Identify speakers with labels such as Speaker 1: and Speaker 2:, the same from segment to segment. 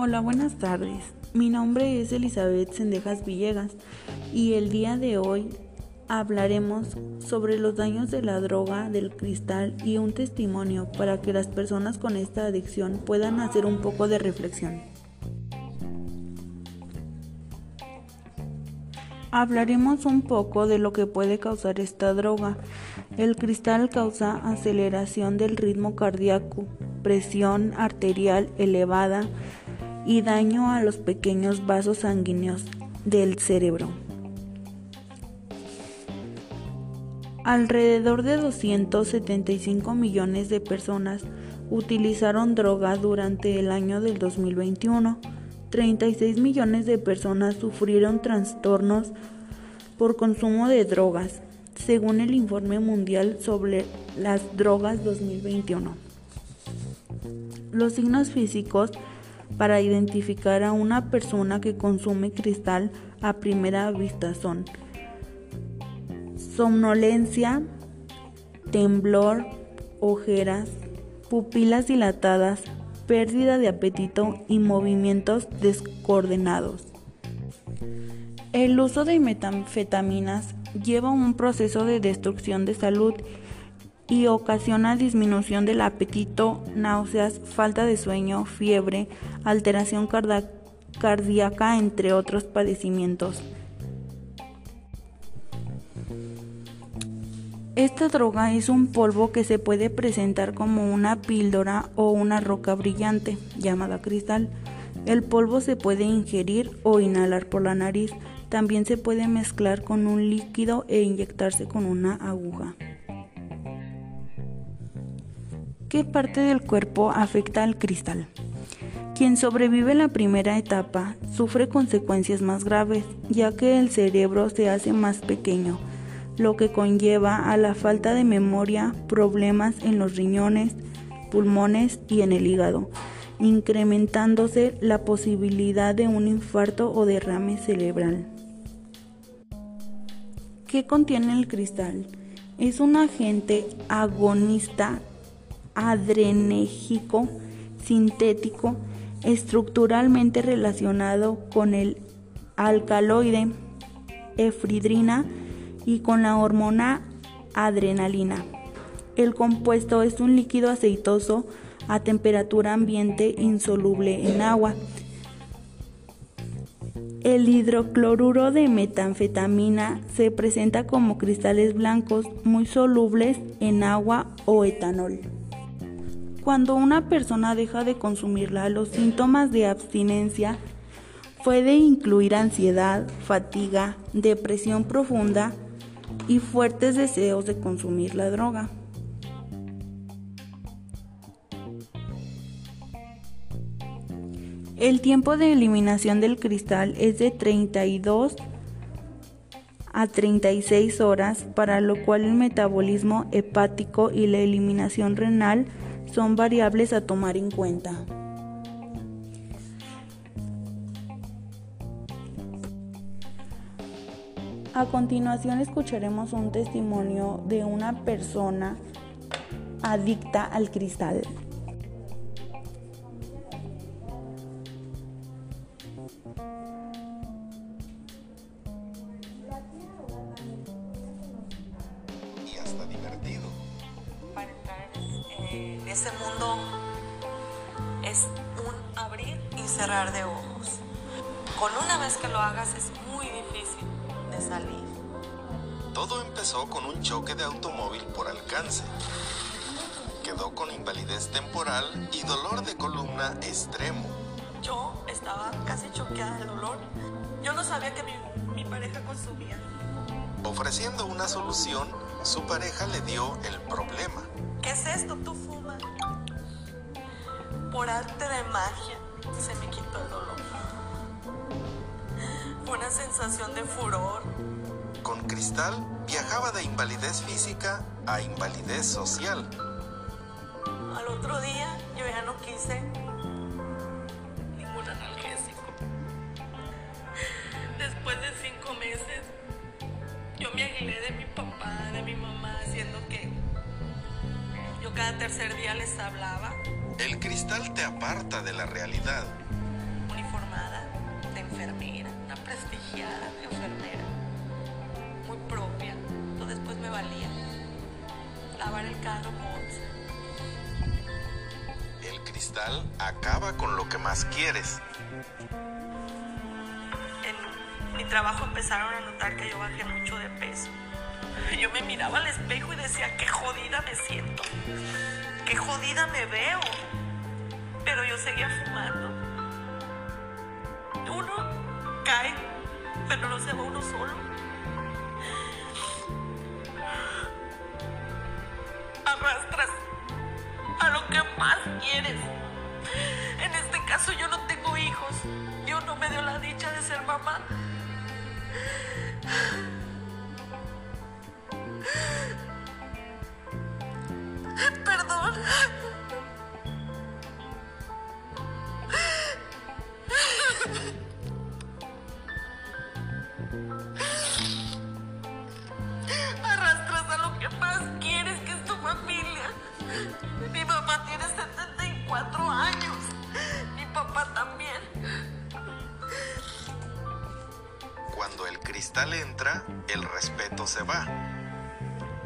Speaker 1: Hola, buenas tardes. Mi nombre es Elizabeth Sendejas Villegas y el día de hoy hablaremos sobre los daños de la droga del cristal y un testimonio para que las personas con esta adicción puedan hacer un poco de reflexión. Hablaremos un poco de lo que puede causar esta droga. El cristal causa aceleración del ritmo cardíaco, presión arterial elevada y daño a los pequeños vasos sanguíneos del cerebro. Alrededor de 275 millones de personas utilizaron droga durante el año del 2021 36 millones de personas sufrieron trastornos por consumo de drogas, según el informe mundial sobre las drogas 2021. Los signos físicos para identificar a una persona que consume cristal a primera vista son somnolencia, temblor, ojeras, pupilas dilatadas, pérdida de apetito y movimientos descoordenados. El uso de metanfetaminas lleva un proceso de destrucción de salud y ocasiona disminución del apetito, náuseas, falta de sueño, fiebre, alteración cardíaca, entre otros padecimientos. Esta droga es un polvo que se puede presentar como una píldora o una roca brillante llamada cristal. El polvo se puede ingerir o inhalar por la nariz. También se puede mezclar con un líquido e inyectarse con una aguja. ¿Qué parte del cuerpo afecta al cristal? Quien sobrevive la primera etapa sufre consecuencias más graves, ya que el cerebro se hace más pequeño lo que conlleva a la falta de memoria, problemas en los riñones, pulmones y en el hígado, incrementándose la posibilidad de un infarto o derrame cerebral. ¿Qué contiene el cristal? Es un agente agonista adrenérgico sintético estructuralmente relacionado con el alcaloide efridrina y con la hormona adrenalina. El compuesto es un líquido aceitoso a temperatura ambiente insoluble en agua. El hidrocloruro de metanfetamina se presenta como cristales blancos muy solubles en agua o etanol. Cuando una persona deja de consumirla, los síntomas de abstinencia puede incluir ansiedad, fatiga, depresión profunda, y fuertes deseos de consumir la droga. El tiempo de eliminación del cristal es de 32 a 36 horas, para lo cual el metabolismo hepático y la eliminación renal son variables a tomar en cuenta. A continuación escucharemos un testimonio de una persona adicta al cristal.
Speaker 2: De ojos. Con una vez que lo hagas es muy difícil salir.
Speaker 3: Todo empezó con un choque de automóvil por alcance. Quedó con invalidez temporal y dolor de columna extremo.
Speaker 2: Yo estaba casi choqueada de dolor. Yo no sabía que mi, mi pareja consumía.
Speaker 3: Ofreciendo una solución, su pareja le dio el problema.
Speaker 2: ¿Qué es esto? Tú fumas. Por arte de magia se me quitó el dolor una sensación de furor.
Speaker 3: Con Cristal viajaba de invalidez física a invalidez social.
Speaker 2: Al otro día yo ya no quise ningún analgésico. Después de cinco meses, yo me aguilé de mi papá, de mi mamá, haciendo que yo cada tercer día les hablaba.
Speaker 3: El cristal te aparta de la realidad
Speaker 2: colegiada, enfermera, muy propia. Entonces después me valía. Lavar el carro.
Speaker 3: El cristal acaba con lo que más quieres.
Speaker 2: En mi trabajo empezaron a notar que yo bajé mucho de peso. Yo me miraba al espejo y decía, qué jodida me siento, qué jodida me veo. Pero yo seguía fumando. Uno cae, pero no se va uno solo. Arrastras a lo que más quieres. En este caso yo no tengo hijos. Dios no me dio la dicha de ser mamá.
Speaker 3: Cuando el cristal entra, el respeto se va.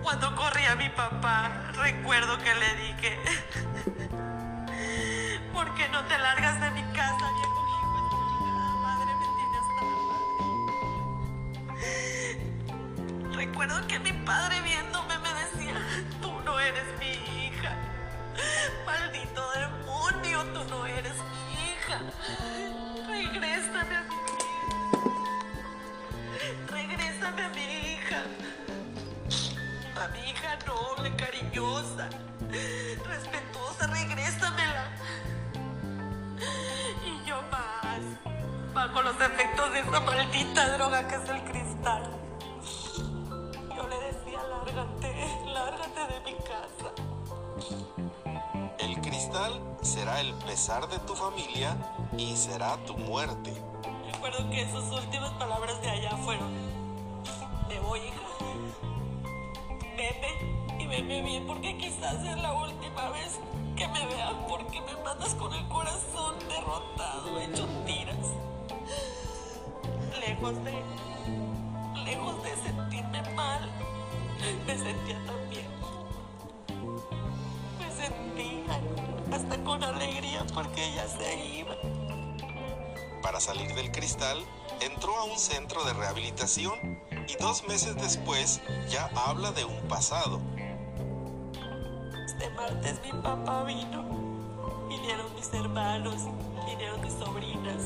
Speaker 2: Cuando corría mi papá, recuerdo que le dije, ¿por qué no te largas de mi casa, viejo hijo? Madre me hasta la madre. Recuerdo que mi padre viéndome me decía, tú no eres mi hija. Maldito demonio, cariñosa, respetuosa, regrésamela. Y yo más, bajo los efectos de esa maldita droga que es el cristal. Yo le decía, lárgate, lárgate de mi casa.
Speaker 3: El cristal será el pesar de tu familia y será tu muerte.
Speaker 2: Recuerdo que sus últimas palabras de allá fueron, me voy, hija. Veme bien porque quizás es la última vez que me veas porque me mandas con el corazón derrotado, hecho tiras. Lejos de, lejos de sentirme mal, me sentía también. Me sentía hasta con alegría porque ella se iba.
Speaker 3: Para salir del cristal, entró a un centro de rehabilitación y dos meses después ya habla de un pasado.
Speaker 2: Martes mi papá vino. Vinieron mis hermanos, vinieron mis sobrinas.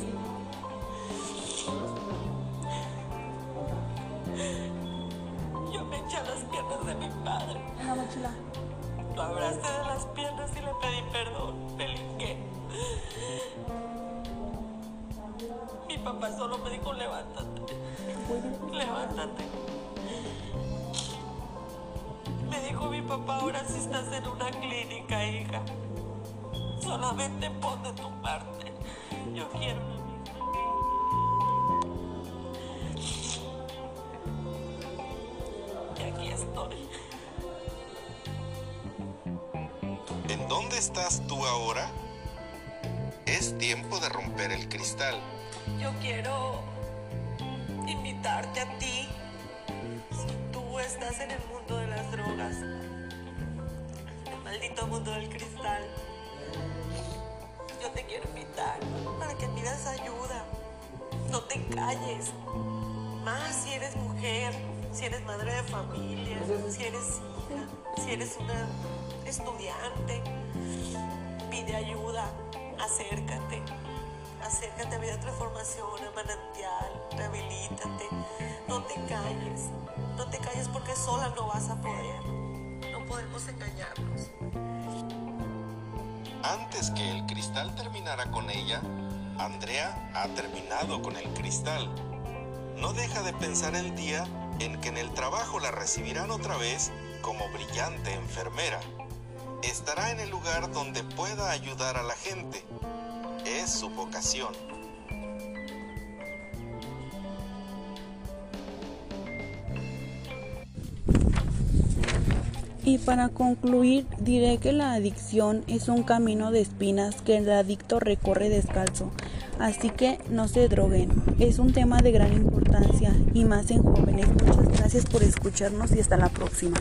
Speaker 2: Yo me eché a las piernas de mi padre. Lo abracé de las piernas y le pedí perdón. Me linqué. Mi papá solo me dijo levántate. Levántate. Dijo mi papá, ahora sí estás en una clínica, hija. Solamente pon de tu parte. Yo quiero una vida. Y aquí estoy.
Speaker 3: ¿En dónde estás tú ahora? Es tiempo de romper el cristal.
Speaker 2: Yo quiero invitarte a ti. Si tú estás en el mundo de maldito mundo del cristal, yo te quiero invitar para que pidas ayuda. No te calles. Más si eres mujer, si eres madre de familia, si eres hija, si eres una estudiante. Pide ayuda, acércate. Acércate a Vida Transformación, a Manantial, rehabilítate. No te calles, no te calles porque sola no vas a poder. Podemos engañarnos.
Speaker 3: Antes que el cristal terminara con ella, Andrea ha terminado con el cristal. No deja de pensar el día en que en el trabajo la recibirán otra vez como brillante enfermera. Estará en el lugar donde pueda ayudar a la gente. Es su vocación.
Speaker 1: Y para concluir, diré que la adicción es un camino de espinas que el adicto recorre descalzo, Así que no se droguen. Es un tema de gran importancia y más en jóvenes. Muchas gracias por escucharnos y hasta la próxima.